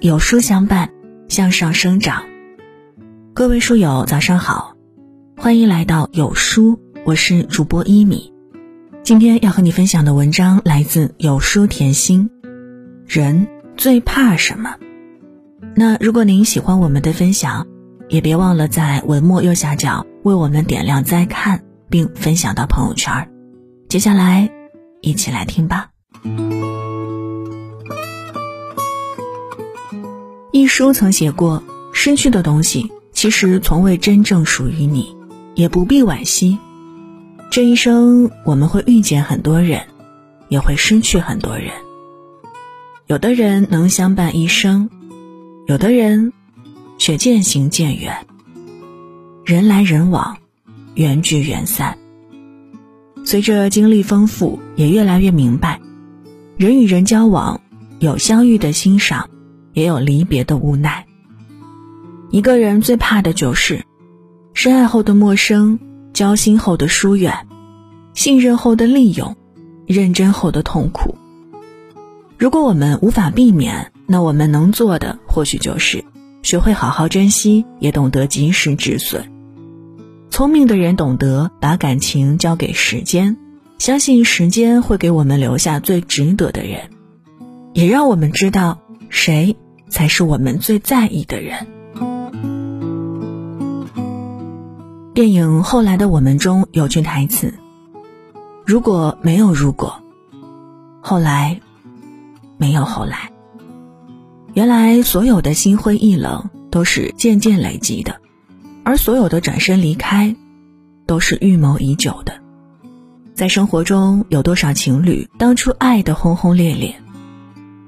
有书相伴，向上生长。各位书友，早上好，欢迎来到有书，我是主播一米。今天要和你分享的文章来自有书甜心。人最怕什么？那如果您喜欢我们的分享，也别忘了在文末右下角为我们点亮再看，并分享到朋友圈。接下来，一起来听吧。书曾写过：“失去的东西其实从未真正属于你，也不必惋惜。这一生我们会遇见很多人，也会失去很多人。有的人能相伴一生，有的人却渐行渐远。人来人往，缘聚缘散。随着经历丰富，也越来越明白，人与人交往有相遇的欣赏。”也有离别的无奈。一个人最怕的就是深爱后的陌生，交心后的疏远，信任后的利用，认真后的痛苦。如果我们无法避免，那我们能做的或许就是学会好好珍惜，也懂得及时止损。聪明的人懂得把感情交给时间，相信时间会给我们留下最值得的人，也让我们知道。谁才是我们最在意的人？电影《后来的我们》中有句台词：“如果没有如果，后来没有后来。”原来所有的心灰意冷都是渐渐累积的，而所有的转身离开，都是预谋已久的。在生活中，有多少情侣当初爱的轰轰烈烈？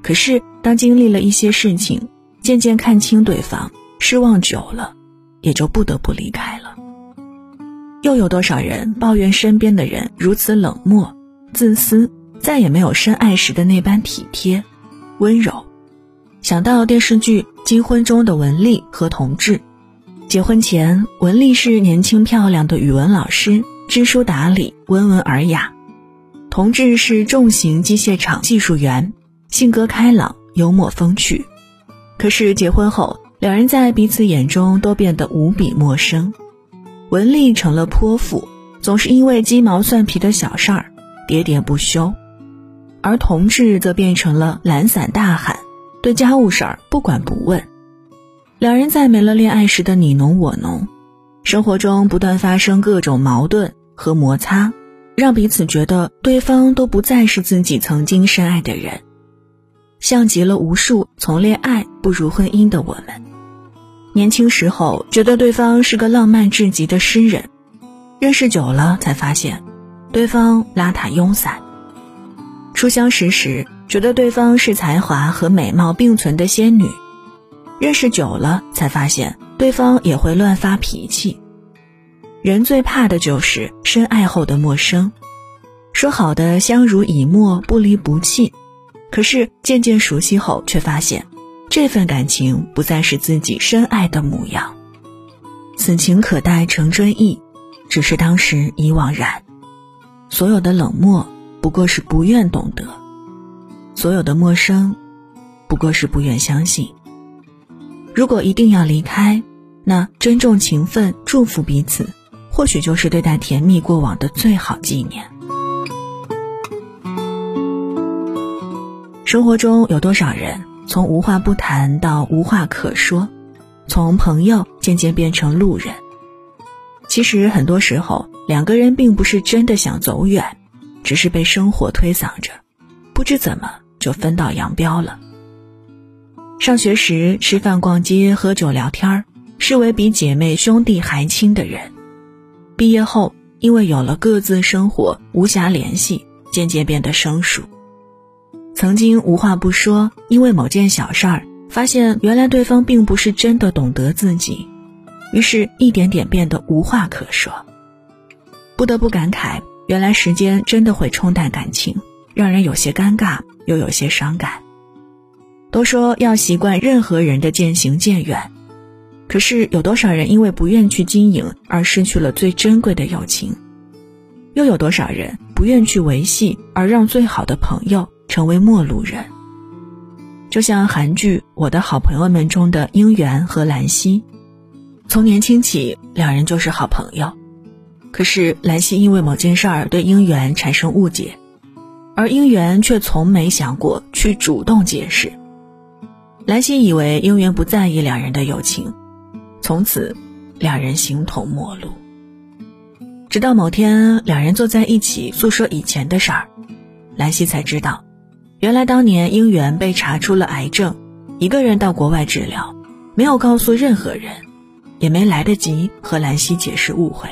可是，当经历了一些事情，渐渐看清对方，失望久了，也就不得不离开了。又有多少人抱怨身边的人如此冷漠、自私，再也没有深爱时的那般体贴、温柔？想到电视剧《金婚》中的文丽和同志，结婚前，文丽是年轻漂亮的语文老师，知书达理、温文尔雅；同志是重型机械厂技术员。性格开朗、幽默风趣，可是结婚后，两人在彼此眼中都变得无比陌生。文丽成了泼妇，总是因为鸡毛蒜皮的小事儿喋喋不休；而同志则变成了懒散大汉，对家务事儿不管不问。两人在没了恋爱时的你侬我侬，生活中不断发生各种矛盾和摩擦，让彼此觉得对方都不再是自己曾经深爱的人。像极了无数从恋爱步入婚姻的我们，年轻时候觉得对方是个浪漫至极的诗人，认识久了才发现，对方邋遢庸散；初相识时觉得对方是才华和美貌并存的仙女，认识久了才发现对方也会乱发脾气。人最怕的就是深爱后的陌生，说好的相濡以沫、不离不弃。可是渐渐熟悉后，却发现，这份感情不再是自己深爱的模样。此情可待成追忆，只是当时已惘然。所有的冷漠，不过是不愿懂得；所有的陌生，不过是不愿相信。如果一定要离开，那珍重情分、祝福彼此，或许就是对待甜蜜过往的最好纪念。生活中有多少人从无话不谈到无话可说，从朋友渐渐变成路人？其实很多时候，两个人并不是真的想走远，只是被生活推搡着，不知怎么就分道扬镳了。上学时吃饭、逛街、喝酒、聊天视为比姐妹兄弟还亲的人；毕业后，因为有了各自生活，无暇联系，渐渐变得生疏。曾经无话不说，因为某件小事儿，发现原来对方并不是真的懂得自己，于是一点点变得无话可说。不得不感慨，原来时间真的会冲淡感情，让人有些尴尬，又有些伤感。都说要习惯任何人的渐行渐远，可是有多少人因为不愿去经营而失去了最珍贵的友情？又有多少人不愿去维系而让最好的朋友？成为陌路人，就像韩剧《我的好朋友们》中的英元和兰溪，从年轻起，两人就是好朋友。可是兰溪因为某件事儿对英元产生误解，而英元却从没想过去主动解释。兰溪以为英元不在意两人的友情，从此两人形同陌路。直到某天，两人坐在一起诉说以前的事儿，兰溪才知道，原来当年英元被查出了癌症，一个人到国外治疗，没有告诉任何人，也没来得及和兰溪解释误会。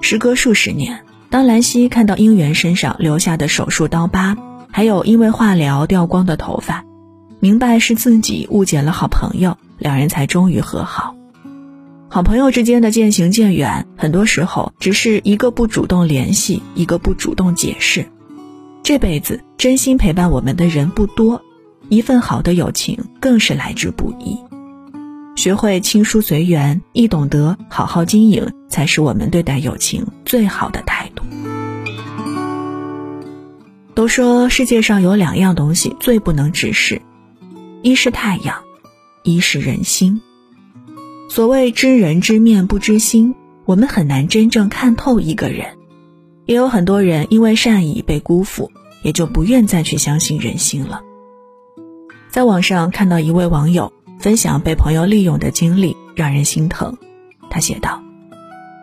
时隔数十年，当兰溪看到英元身上留下的手术刀疤，还有因为化疗掉光的头发，明白是自己误解了好朋友，两人才终于和好。好朋友之间的渐行渐远，很多时候只是一个不主动联系，一个不主动解释。这辈子真心陪伴我们的人不多，一份好的友情更是来之不易。学会亲疏随缘，亦懂得好好经营，才是我们对待友情最好的态度。都说世界上有两样东西最不能直视，一是太阳，一是人心。所谓知人知面不知心，我们很难真正看透一个人。也有很多人因为善意被辜负，也就不愿再去相信人心了。在网上看到一位网友。分享被朋友利用的经历，让人心疼。他写道：“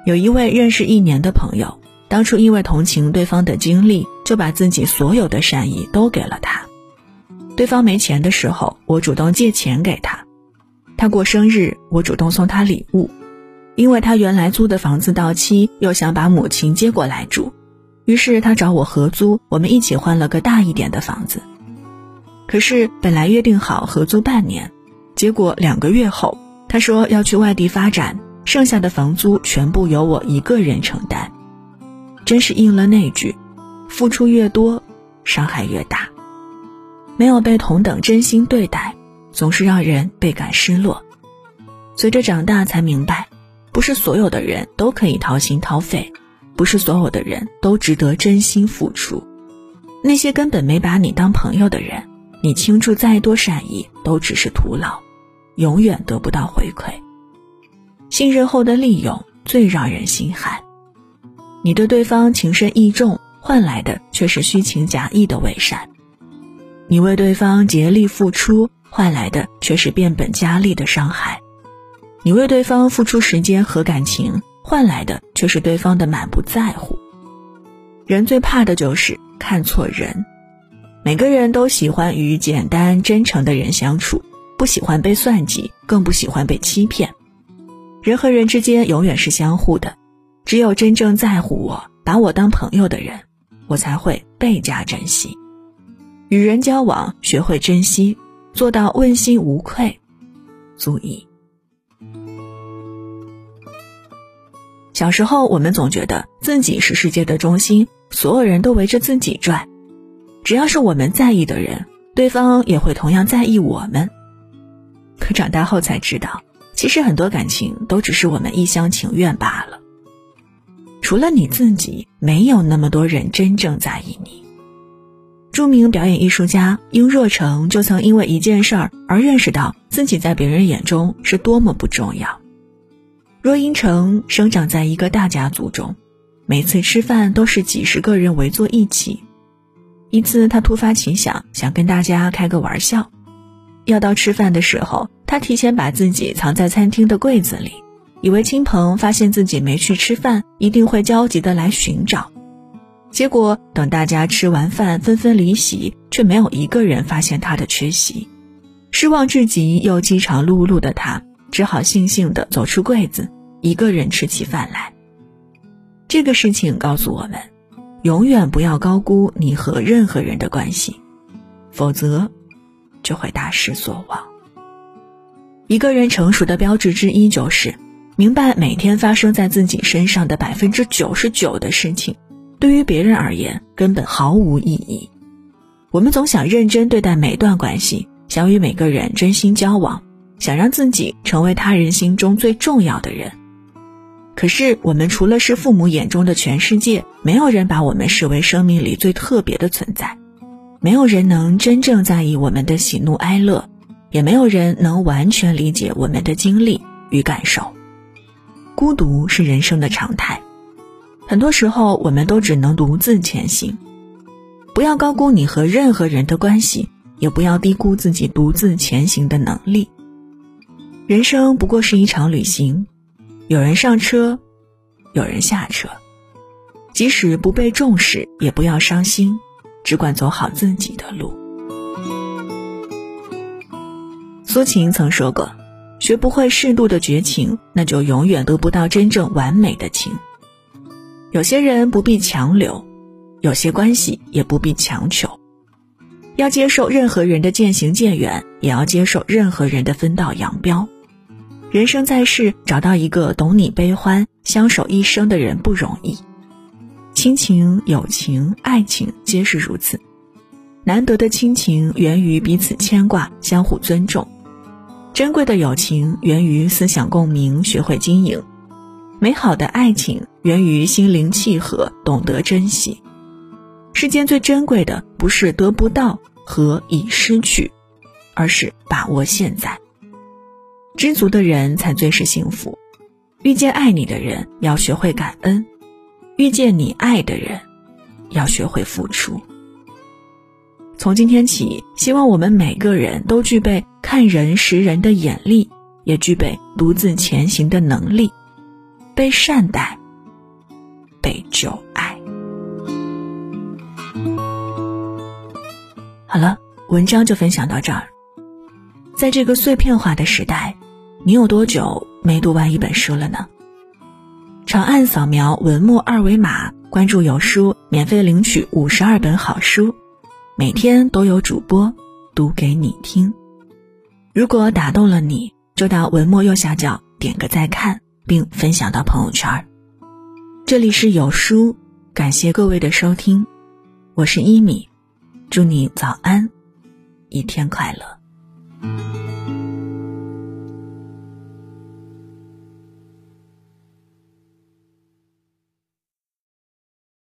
有一位认识一年的朋友，当初因为同情对方的经历，就把自己所有的善意都给了他。对方没钱的时候，我主动借钱给他；他过生日，我主动送他礼物。因为他原来租的房子到期，又想把母亲接过来住，于是他找我合租，我们一起换了个大一点的房子。可是本来约定好合租半年。”结果两个月后，他说要去外地发展，剩下的房租全部由我一个人承担。真是应了那句：付出越多，伤害越大。没有被同等真心对待，总是让人倍感失落。随着长大，才明白，不是所有的人都可以掏心掏肺，不是所有的人都值得真心付出。那些根本没把你当朋友的人，你倾注再多善意，都只是徒劳。永远得不到回馈，信任后的利用最让人心寒。你对对方情深意重，换来的却是虚情假意的伪善；你为对方竭力付出，换来的却是变本加厉的伤害；你为对方付出时间和感情，换来的却是对方的满不在乎。人最怕的就是看错人，每个人都喜欢与简单真诚的人相处。不喜欢被算计，更不喜欢被欺骗。人和人之间永远是相互的，只有真正在乎我、把我当朋友的人，我才会倍加珍惜。与人交往，学会珍惜，做到问心无愧，足矣。小时候，我们总觉得自己是世界的中心，所有人都围着自己转。只要是我们在意的人，对方也会同样在意我们。可长大后才知道，其实很多感情都只是我们一厢情愿罢了。除了你自己，没有那么多人真正在意你。著名表演艺术家殷若成就曾因为一件事儿而认识到自己在别人眼中是多么不重要。若英成生长在一个大家族中，每次吃饭都是几十个人围坐一起。一次，他突发奇想，想跟大家开个玩笑。要到吃饭的时候，他提前把自己藏在餐厅的柜子里，以为亲朋发现自己没去吃饭，一定会焦急的来寻找。结果等大家吃完饭纷纷离席，却没有一个人发现他的缺席。失望至极又饥肠辘辘的他，只好悻悻地走出柜子，一个人吃起饭来。这个事情告诉我们，永远不要高估你和任何人的关系，否则。就会大失所望。一个人成熟的标志之一，就是明白每天发生在自己身上的百分之九十九的事情，对于别人而言根本毫无意义。我们总想认真对待每段关系，想与每个人真心交往，想让自己成为他人心中最重要的人。可是，我们除了是父母眼中的全世界，没有人把我们视为生命里最特别的存在。没有人能真正在意我们的喜怒哀乐，也没有人能完全理解我们的经历与感受。孤独是人生的常态，很多时候我们都只能独自前行。不要高估你和任何人的关系，也不要低估自己独自前行的能力。人生不过是一场旅行，有人上车，有人下车。即使不被重视，也不要伤心，只管走好自己的路。苏秦曾说过：“学不会适度的绝情，那就永远得不到真正完美的情。”有些人不必强留，有些关系也不必强求。要接受任何人的渐行渐远，也要接受任何人的分道扬镳。人生在世，找到一个懂你悲欢、相守一生的人不容易。亲情、友情、爱情皆是如此。难得的亲情源于彼此牵挂、相互尊重；珍贵的友情源于思想共鸣、学会经营；美好的爱情源于心灵契合、懂得珍惜。世间最珍贵的不是得不到和已失去，而是把握现在。知足的人才最是幸福。遇见爱你的人，要学会感恩。遇见你爱的人，要学会付出。从今天起，希望我们每个人都具备看人识人的眼力，也具备独自前行的能力，被善待，被旧爱。好了，文章就分享到这儿。在这个碎片化的时代，你有多久没读完一本书了呢？长按扫描文末二维码，关注有书，免费领取五十二本好书，每天都有主播读给你听。如果打动了你，就到文末右下角点个再看，并分享到朋友圈。这里是有书，感谢各位的收听，我是一米，祝你早安，一天快乐。